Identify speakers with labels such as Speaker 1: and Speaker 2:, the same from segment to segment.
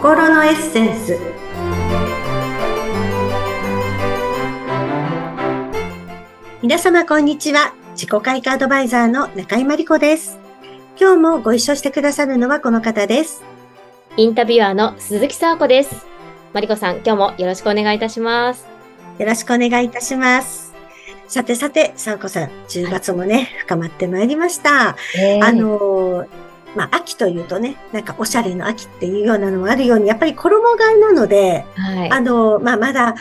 Speaker 1: 心のエッセンス。皆様こんにちは。自己開花アドバイザーの中井真理子です。今日もご一緒してくださるのはこの方です。
Speaker 2: インタビュアーの鈴木沙子です。マリコさん今日もよろしくお願いいたします。
Speaker 1: よろしくお願いいたします。さてさて、さ子さん、10月もね、はい、深まってまいりました。えー、あのまあ、秋というとね、なんかおしゃれの秋っていうようなのもあるように、やっぱり衣替えなので、はい、あの、まあ、まだ、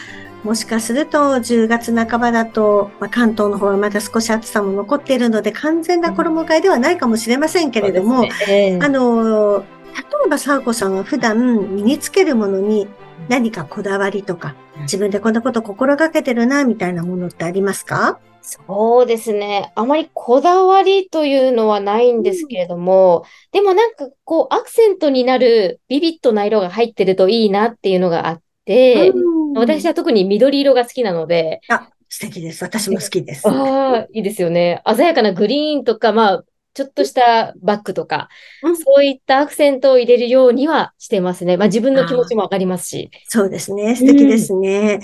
Speaker 1: もしかすると10月半ばだと、まあ、関東の方はまだ少し暑さも残っているので、完全な衣替えではないかもしれませんけれども、ねえー、あの、例えば沢子さんは普段身につけるものに何かこだわりとか、自分でこんなこと心がけてるな、みたいなものってありますか？
Speaker 2: そうですね。あまりこだわりというのはないんですけれども、うん、でもなんかこうアクセントになるビビッドな色が入ってるといいなっていうのがあって、うん、私は特に緑色が好きなので。
Speaker 1: あ、素敵です。私も好きです。
Speaker 2: ああ、いいですよね。鮮やかなグリーンとか、まあ、ちょっとしたバッグとか、うん、そういったアクセントを入れるようにはしてますね。まあ自分の気持ちもわかりますし。
Speaker 1: そうですね。素敵ですね。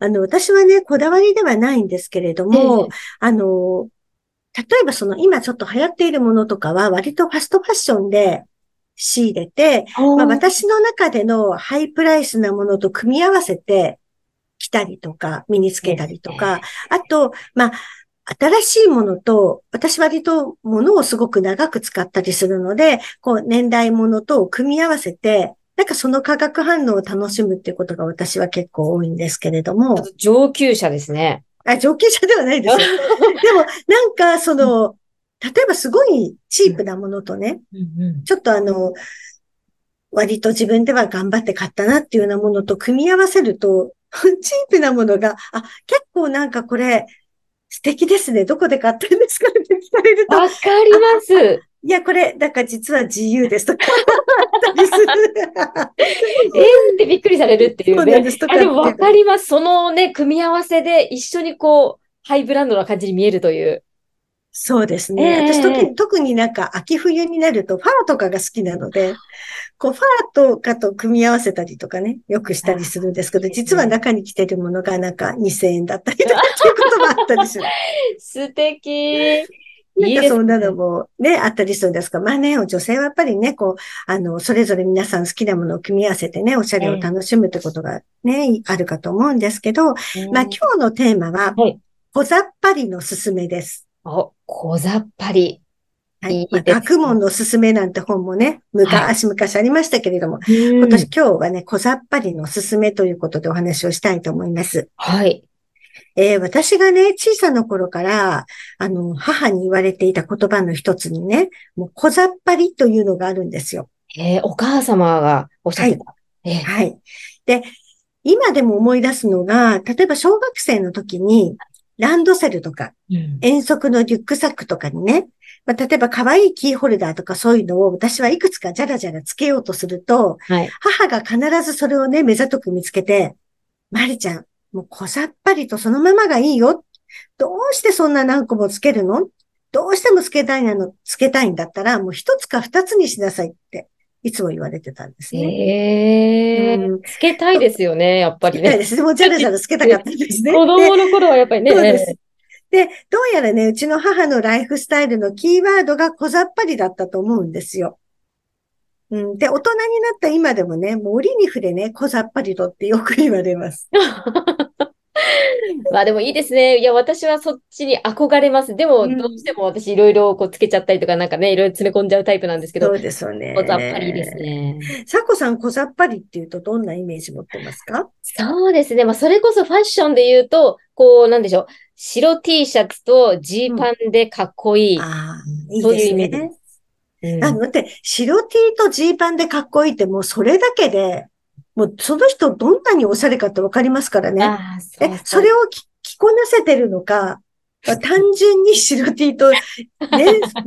Speaker 1: あの、私はね、こだわりではないんですけれども、えー、あの、例えばその今ちょっと流行っているものとかは割とファストファッションで仕入れて、まあ、私の中でのハイプライスなものと組み合わせて着たりとか、身につけたりとか、あと、まあ、新しいものと、私割と物をすごく長く使ったりするので、こう年代物と組み合わせて、なんかその化学反応を楽しむっていうことが私は結構多いんですけれども。
Speaker 2: 上級者ですね。
Speaker 1: あ、上級者ではないですよ。でも、なんかその、例えばすごいチープなものとね、うんうん、ちょっとあの、割と自分では頑張って買ったなっていうようなものと組み合わせると、チープなものが、あ、結構なんかこれ、素敵ですね。どこで買ったんですかって聞かれると。
Speaker 2: わかります。
Speaker 1: いや、これ、だから実は自由ですとか。
Speaker 2: えーってびっくりされるっていうね。そうですとか。でもわかります。そのね、組み合わせで一緒にこう、ハイブランドな感じに見えるという。
Speaker 1: そうですね。えー、私特に、特になんか秋冬になるとファーとかが好きなので、こうファーとかと組み合わせたりとかね、よくしたりするんですけど、実は中に着てるものがなんか2000円だったりとかっていうこともあったりする。
Speaker 2: 素敵。
Speaker 1: なんかそんなのもね、あったりするんですが、まあね、女性はやっぱりね、こう、あの、それぞれ皆さん好きなものを組み合わせてね、おしゃれを楽しむってことがね、あるかと思うんですけど、まあ今日のテーマは、小ざっぱりのすすめです。
Speaker 2: お、小ざっぱり。
Speaker 1: はい。まあ、学問のすすめなんて本もね、昔、々ありましたけれども、今年今日はね、小ざっぱりのすすめということでお話をしたいと思います。
Speaker 2: はい。
Speaker 1: えー、私がね、小さな頃から、あの、母に言われていた言葉の一つにね、もう小ざっぱりというのがあるんですよ。
Speaker 2: えー、お母様がおっしゃってた。
Speaker 1: はい。えー、はい。で、今でも思い出すのが、例えば小学生の時に、ランドセルとか、うん、遠足のリュックサックとかにね、まあ、例えば可愛いキーホルダーとかそういうのを私はいくつかじゃらじゃらつけようとすると、はい、母が必ずそれをね、目ざとく見つけて、まりちゃん、もう小さっぱりとそのままがいいよ。どうしてそんな何個もつけるの？どうしてもつけたいなの、つけたいんだったら、もう一つか二つにしなさいって、いつも言われてたんですね。
Speaker 2: ええーうん、つけたいですよね、やっぱりね。つけたい
Speaker 1: です。でも、じゃらじゃらつけたかったんですね。
Speaker 2: 子供の頃はやっぱりね。
Speaker 1: そうです。で、どうやらね、うちの母のライフスタイルのキーワードが小ざっぱりだったと思うんですよ。うん。で、大人になった今でもね、森に触れね、小ざっぱりとってよく言われます。
Speaker 2: まあでもいいですね。いや、私はそっちに憧れます。でも、どうしても私いろいろこうつけちゃったりとか、なんかね、いろいろ詰め込んじゃうタイプなんですけど。
Speaker 1: そうですよね。
Speaker 2: 小ざっぱりですね。
Speaker 1: さこさん、小ざっぱりっていうとどんなイメージ持ってますか？
Speaker 2: そうですね。まあそれこそファッションで言うと、こう、なんでしょう。白 T シャツとジーパンでかっこいい。うん、ああ、いいですね。そういう
Speaker 1: うん、あ、待って、白 T とジーパンでかっこいいってもうそれだけで、もうその人どんなにおしゃれかってわかりますからね。そえ、それを着こなせてるのか、単純に白 T とね、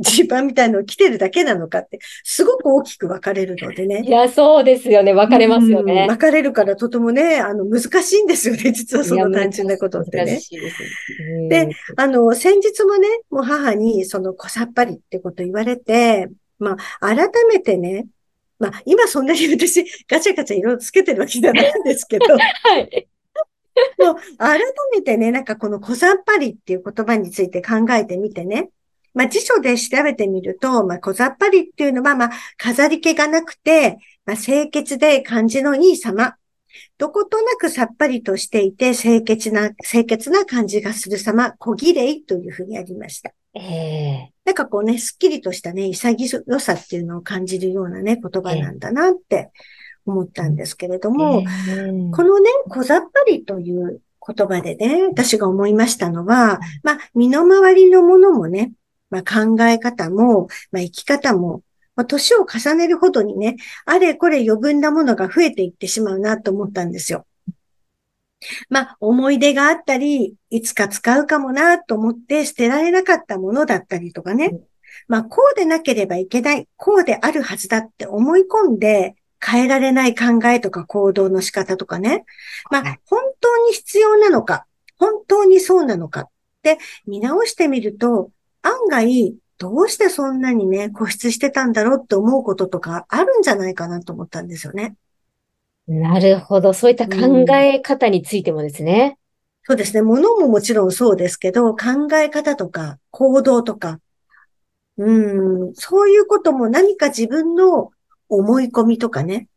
Speaker 1: ジーパンみたいのを着てるだけなのかって、すごく大きく分かれるのでね。
Speaker 2: いや、そうですよね。分かれますよね。
Speaker 1: 分かれるからとてもね、あの、難しいんですよね。実はその単純なことってね。であの、先日もね、もう母にその小さっぱりってこと言われて、まあ、改めてね、まあ、今そんなに私、ガチャガチャいろいろつけてるわけじゃないんですけど、
Speaker 2: はい。
Speaker 1: もう改めてね、なんかこの小ざっぱりっていう言葉について考えてみてね。まあ辞書で調べてみると、まあ小ざっぱりっていうのは、まあ飾り気がなくて、まあ清潔で感じのいい様。どことなくさっぱりとしていて清潔な、清潔な感じがする様、小綺麗というふうにありました。
Speaker 2: ええ。
Speaker 1: なんかこうね、すっきりとしたね、潔さっていうのを感じるようなね、言葉なんだなって思ったんですけれども、
Speaker 2: え
Speaker 1: このね、小ざっぱりという言葉でね、私が思いましたのは、まあ、身の回りのものもね、まあ、考え方も、まあ、生き方も、まあ、年を重ねるほどにね、あれこれ余分なものが増えていってしまうなと思ったんですよ。まあ、思い出があったり、いつか使うかもなと思って捨てられなかったものだったりとかね
Speaker 2: うん。
Speaker 1: まあ、こうでなければいけない、こうであるはずだって思い込んで変えられない考えとか行動の仕方とかね。ま
Speaker 2: はい
Speaker 1: あ、本当に必要なのか、本当にそうなのかって見直してみると、案外、どうしてそんなにね、固執してたんだろうって思うこととかあるんじゃないかなと思ったんですよね。
Speaker 2: なるほど。そういった考え方についてもですね。
Speaker 1: そうですね。物ももちろんそうですけど、考え方とか行動とか、うん、そういうことも何か自分の思い込みとかね、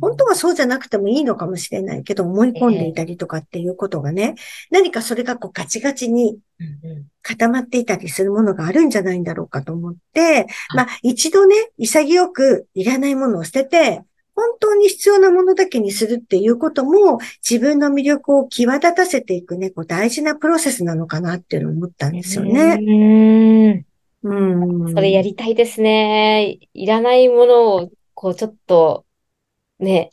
Speaker 1: 本当はそうじゃなくてもいいのかもしれないけど、思い込んでいたりとかっていうことがね、何かそれがこうガチガチに固まっていたりするものがあるんじゃないんだろうかと思って、
Speaker 2: い
Speaker 1: まあ一度ね、潔くいらないものを捨てて、本当に必要なものだけにするっていうことも自分の魅力を際立たせていくね、こう大事なプロセスなのかなっていうのを思ったんですよね。
Speaker 2: う
Speaker 1: うん。
Speaker 2: ん。それやりたいですね。いらないものを、こう、ちょっと、ね、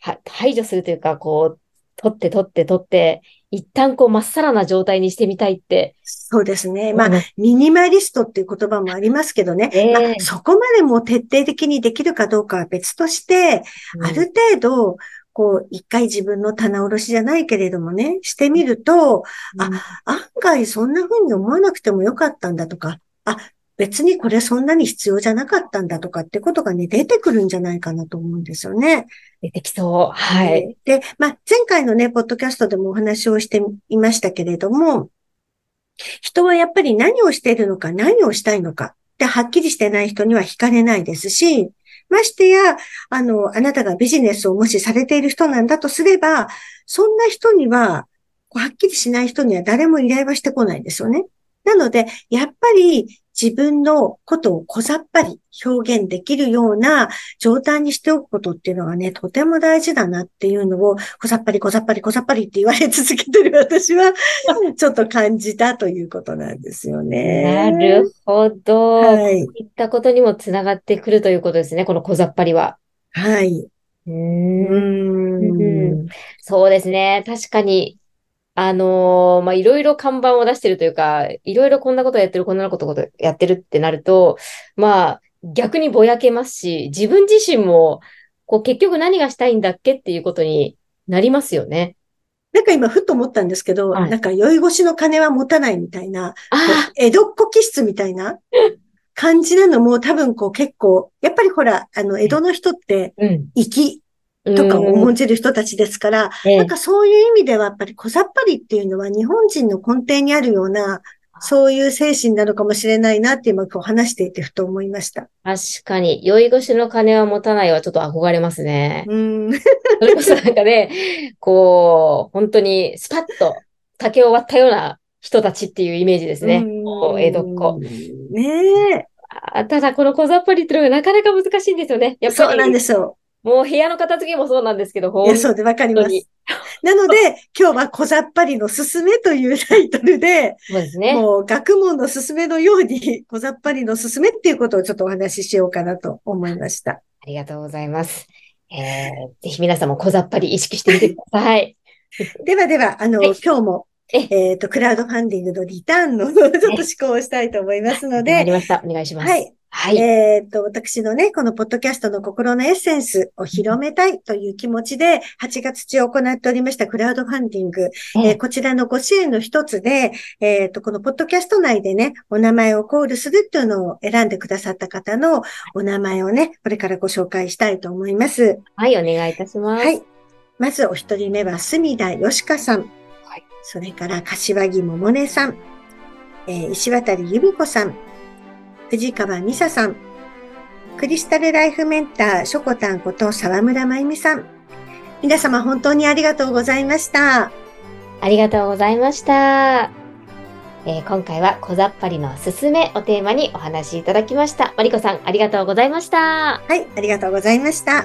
Speaker 2: は、排除するというか、こう、取って取って取って、一旦こう、まっさらな状態にしてみたいって。
Speaker 1: そうですね。まあ
Speaker 2: うん、
Speaker 1: ミニマリストっていう言葉もありますけどね。
Speaker 2: ええ
Speaker 1: まあ、そこまでも徹底的にできるかどうかは別として、
Speaker 2: うん
Speaker 1: ある程度、こう、一回自分の棚卸しじゃないけれどもね、してみると、あ案外そんな風に思わなくてもよかったんだとか、あ、別にこれそんなに必要じゃなかったんだとかってことがね、出てくるんじゃないかなと思うんですよね。
Speaker 2: 出てきそう。はい。
Speaker 1: で、まあ、前回のね、ポッドキャストでもお話をしていましたけれども、人はやっぱり何をしているのか、何をしたいのかってはっきりしてない人には惹かれないですし、ましてや、あの、あなたがビジネスをもしされている人なんだとすれば、そんな人には、はっきりしない人には誰も依頼はしてこないですよね。なので、やっぱり自分のことを小ざっぱり表現できるような状態にしておくことっていうのがね、とても大事だなっていうのを、小ざっぱり小ざっぱり小ざっぱりって言われ続けてる私は、ちょっと感じたということなんですよね。
Speaker 2: なるほど。
Speaker 1: はい
Speaker 2: いったことにもつながってくるということですね。この小ざっぱりは。
Speaker 1: はい。
Speaker 2: うー。
Speaker 1: うんん。
Speaker 2: そうですね。確かに、あのーまあ、いろいろ看板を出してるというか、いろいろこんなことやってる、こんなことやってるってなると、まあ、逆にぼやけますし、自分自身も、こう、結局何がしたいんだっけっていうことになりますよね。
Speaker 1: なんか今、ふっと思ったんですけど、
Speaker 2: はい
Speaker 1: なんか酔い越しの金は持たないみたいな、江戸っ子気質みたいな感じなのも多分こう結構、やっぱりほら、あの、江戸の人って、
Speaker 2: あ、うん。
Speaker 1: 粋とかを重んじる人たちですから、
Speaker 2: ええ
Speaker 1: なんかそういう意味ではやっぱり小ざっぱりっていうのは日本人の根底にあるような、そういう精神なのかもしれないなって今こう話していてふと思いました。
Speaker 2: 確かに、酔い越しの金は持たないはちょっと憧れますね。
Speaker 1: うん。
Speaker 2: それこそなんかね、こう、本当にスパッと竹を割ったような人たちっていうイメージですね。江戸っ子。
Speaker 1: ねえ。
Speaker 2: あただ、この小ざっぱりっていうのがなかなか難しいんですよね。やっぱ
Speaker 1: そうなん
Speaker 2: り、
Speaker 1: ですよ。
Speaker 2: もう部屋の片付けもそうなんですけど、
Speaker 1: い
Speaker 2: 本
Speaker 1: や、そうでわかります。なので、今日は小ざっぱりのすすめというタイトルで、
Speaker 2: そうですね。
Speaker 1: もう学問のすすめのように小ざっぱりのすすめっていうことをちょっとお話ししようかなと思いました。
Speaker 2: ありがとうございます。えー、ぜひ皆さんも小ざっぱり意識してみてください。
Speaker 1: ではでは、あの、
Speaker 2: はい
Speaker 1: 今日も、
Speaker 2: え
Speaker 1: えっ、と、クラウドファンディングのリターンのちょっと思考をしたいと思いますの
Speaker 2: わか
Speaker 1: で、
Speaker 2: りました。お願いします。
Speaker 1: はい。
Speaker 2: はい。
Speaker 1: えっ、と、私のね、このポッドキャストの心のエッセンスを広めたいという気持ちで、8月中行っておりましたクラウドファンディング、えー、こちらのご支援の一つで、えっ、と、このポッドキャスト内でね、お名前をコールするっていうのを選んでくださった方のお名前をね、これからご紹介したいと思います。
Speaker 2: はい、お願いいたします。はい。
Speaker 1: まずお一人目は、隅田よしかさん。はい。それから、柏木桃音さん。えー、石渡由美子さん。藤川美沙さん。クリスタルライフメンター、ショコタンこと沢村真由美さん。皆様本当にありがとうございました。
Speaker 2: ありがとうございました。えー、今回は小ざっぱりのすすめをテーマにお話しいただきました。マリコさん、ありがとうございました。
Speaker 1: はい、ありがとうございました。